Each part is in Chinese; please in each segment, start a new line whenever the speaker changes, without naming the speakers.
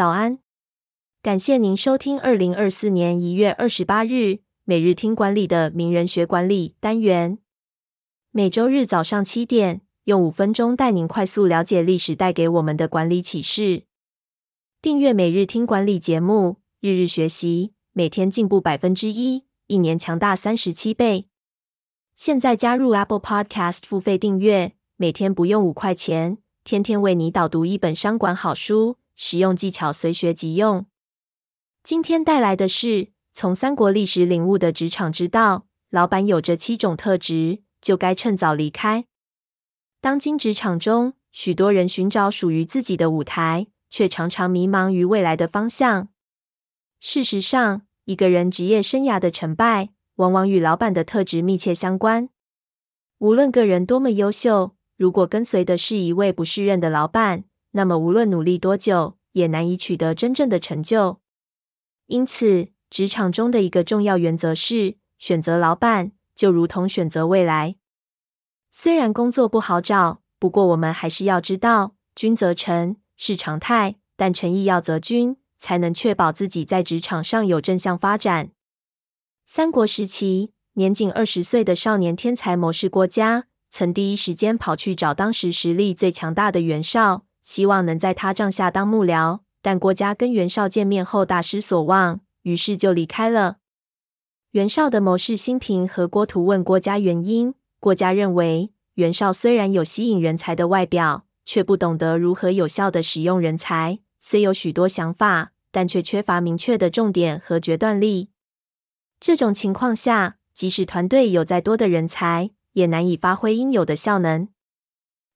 早安，感谢您收听二零二四年一月二十八日每日听管理的名人学管理单元。每周日早上七点，用五分钟带您快速了解历史带给我们的管理启示。订阅每日听管理节目，日日学习，每天进步百分之一，一年强大三十七倍。现在加入 Apple Podcast 付费订阅，每天不用五块钱，天天为你导读一本商管好书。实用技巧随学即用。今天带来的是从三国历史领悟的职场之道，老板有着七种特质，就该趁早离开。当今职场中，许多人寻找属于自己的舞台，却常常迷茫于未来的方向。事实上，一个人职业生涯的成败，往往与老板的特质密切相关。无论个人多么优秀，如果跟随的是一位不适任的老板，那么无论努力多久，也难以取得真正的成就。因此，职场中的一个重要原则是，选择老板就如同选择未来。虽然工作不好找，不过我们还是要知道，君则臣是常态，但臣亦要择君，才能确保自己在职场上有正向发展。三国时期，年仅二十岁的少年天才谋士郭嘉，曾第一时间跑去找当时实力最强大的袁绍。希望能在他帐下当幕僚，但郭嘉跟袁绍见面后大失所望，于是就离开了。袁绍的谋士辛评和郭图问郭嘉原因，郭嘉认为袁绍虽然有吸引人才的外表，却不懂得如何有效地使用人才，虽有许多想法，但却缺乏明确的重点和决断力。这种情况下，即使团队有再多的人才，也难以发挥应有的效能。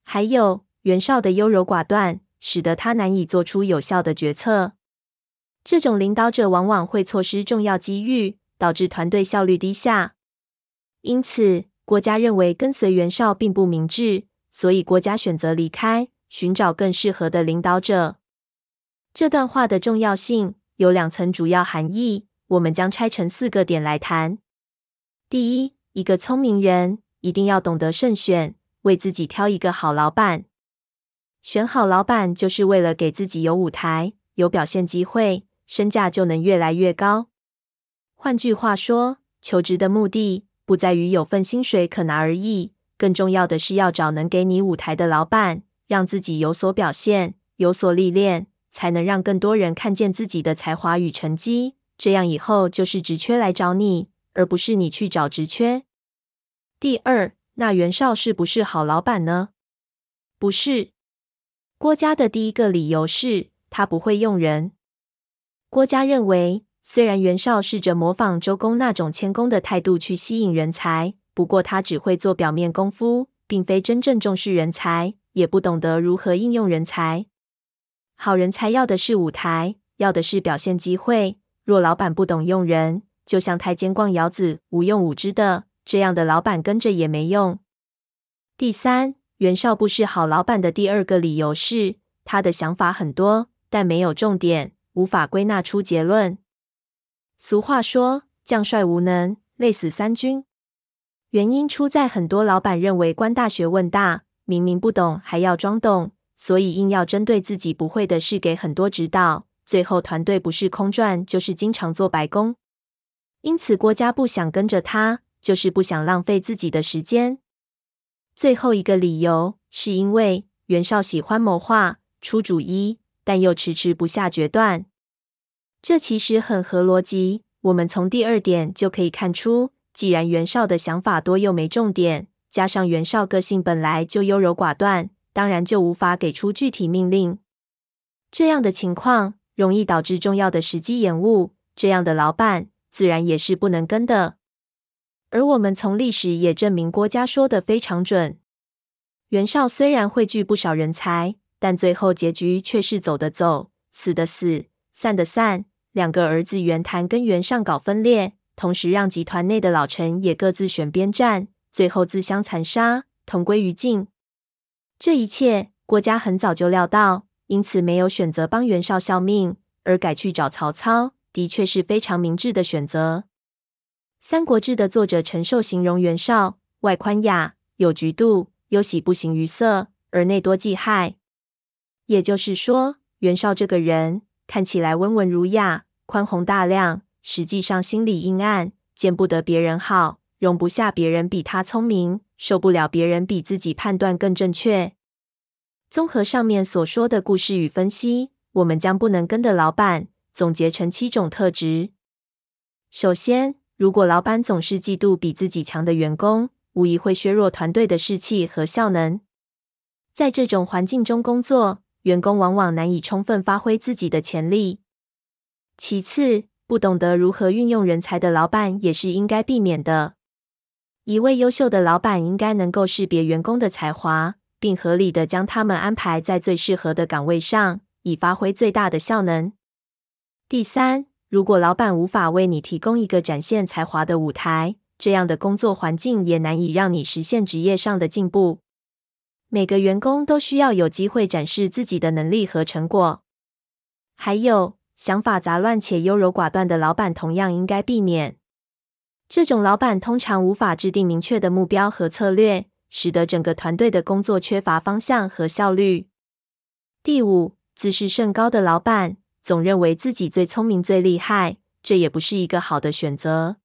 还有，袁绍的优柔寡断，使得他难以做出有效的决策。这种领导者往往会错失重要机遇，导致团队效率低下。因此，郭嘉认为跟随袁绍并不明智，所以郭嘉选择离开，寻找更适合的领导者。这段话的重要性有两层主要含义，我们将拆成四个点来谈。第一，一个聪明人一定要懂得慎选，为自己挑一个好老板。选好老板，就是为了给自己有舞台、有表现机会，身价就能越来越高。换句话说，求职的目的不在于有份薪水可拿而已，更重要的是要找能给你舞台的老板，让自己有所表现、有所历练，才能让更多人看见自己的才华与成绩。这样以后就是职缺来找你，而不是你去找职缺。第二，那袁绍是不是好老板呢？不是。郭嘉的第一个理由是，他不会用人。郭嘉认为，虽然袁绍试着模仿周公那种谦恭的态度去吸引人才，不过他只会做表面功夫，并非真正重视人才，也不懂得如何应用人才。好人才要的是舞台，要的是表现机会。若老板不懂用人，就像太监逛窑子，无用武之的，这样的老板跟着也没用。第三。袁绍不是好老板的第二个理由是，他的想法很多，但没有重点，无法归纳出结论。俗话说，将帅无能，累死三军。原因出在很多老板认为官大学问大，明明不懂还要装懂，所以硬要针对自己不会的事给很多指导，最后团队不是空转，就是经常做白工。因此郭嘉不想跟着他，就是不想浪费自己的时间。最后一个理由是因为袁绍喜欢谋划、出主意，但又迟迟不下决断。这其实很合逻辑。我们从第二点就可以看出，既然袁绍的想法多又没重点，加上袁绍个性本来就优柔寡断，当然就无法给出具体命令。这样的情况容易导致重要的时机延误，这样的老板自然也是不能跟的。而我们从历史也证明郭嘉说的非常准。袁绍虽然汇聚不少人才，但最后结局却是走的走，死的死，散的散。两个儿子袁谭跟袁尚搞分裂，同时让集团内的老臣也各自选边站，最后自相残杀，同归于尽。这一切郭嘉很早就料到，因此没有选择帮袁绍效命，而改去找曹操，的确是非常明智的选择。《三国志》的作者陈寿形容袁绍外宽雅，有局度，忧喜不形于色，而内多忌害。也就是说，袁绍这个人看起来温文儒雅、宽宏大量，实际上心里阴暗，见不得别人好，容不下别人比他聪明，受不了别人比自己判断更正确。综合上面所说的故事与分析，我们将不能跟的老板总结成七种特质。首先，如果老板总是嫉妒比自己强的员工，无疑会削弱团队的士气和效能。在这种环境中工作，员工往往难以充分发挥自己的潜力。其次，不懂得如何运用人才的老板也是应该避免的。一位优秀的老板应该能够识别员工的才华，并合理的将他们安排在最适合的岗位上，以发挥最大的效能。第三，如果老板无法为你提供一个展现才华的舞台，这样的工作环境也难以让你实现职业上的进步。每个员工都需要有机会展示自己的能力和成果。还有，想法杂乱且优柔寡断的老板同样应该避免。这种老板通常无法制定明确的目标和策略，使得整个团队的工作缺乏方向和效率。第五，自视甚高的老板，总认为自己最聪明最厉害，这也不是一个好的选择。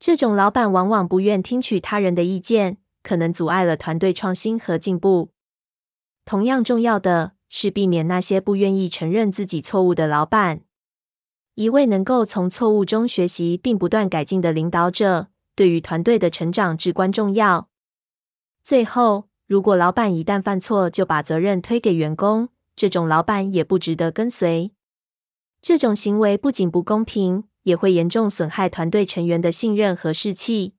这种老板往往不愿听取他人的意见。可能阻碍了团队创新和进步。同样重要的是避免那些不愿意承认自己错误的老板。一位能够从错误中学习并不断改进的领导者，对于团队的成长至关重要。最后，如果老板一旦犯错就把责任推给员工，这种老板也不值得跟随。这种行为不仅不公平，也会严重损害团队成员的信任和士气。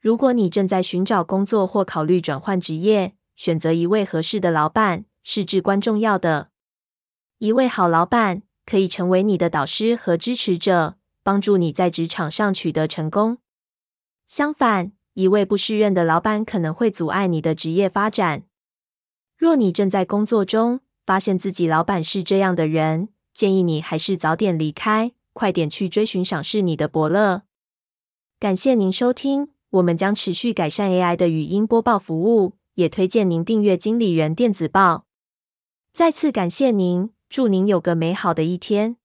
如果你正在寻找工作或考虑转换职业，选择一位合适的老板是至关重要的。一位好老板可以成为你的导师和支持者，帮助你在职场上取得成功。相反，一位不适任的老板可能会阻碍你的职业发展。若你正在工作中发现自己老板是这样的人，建议你还是早点离开，快点去追寻赏识你的伯乐。感谢您收听。我们将持续改善 AI 的语音播报服务，也推荐您订阅经理人电子报。再次感谢您，祝您有个美好的一天。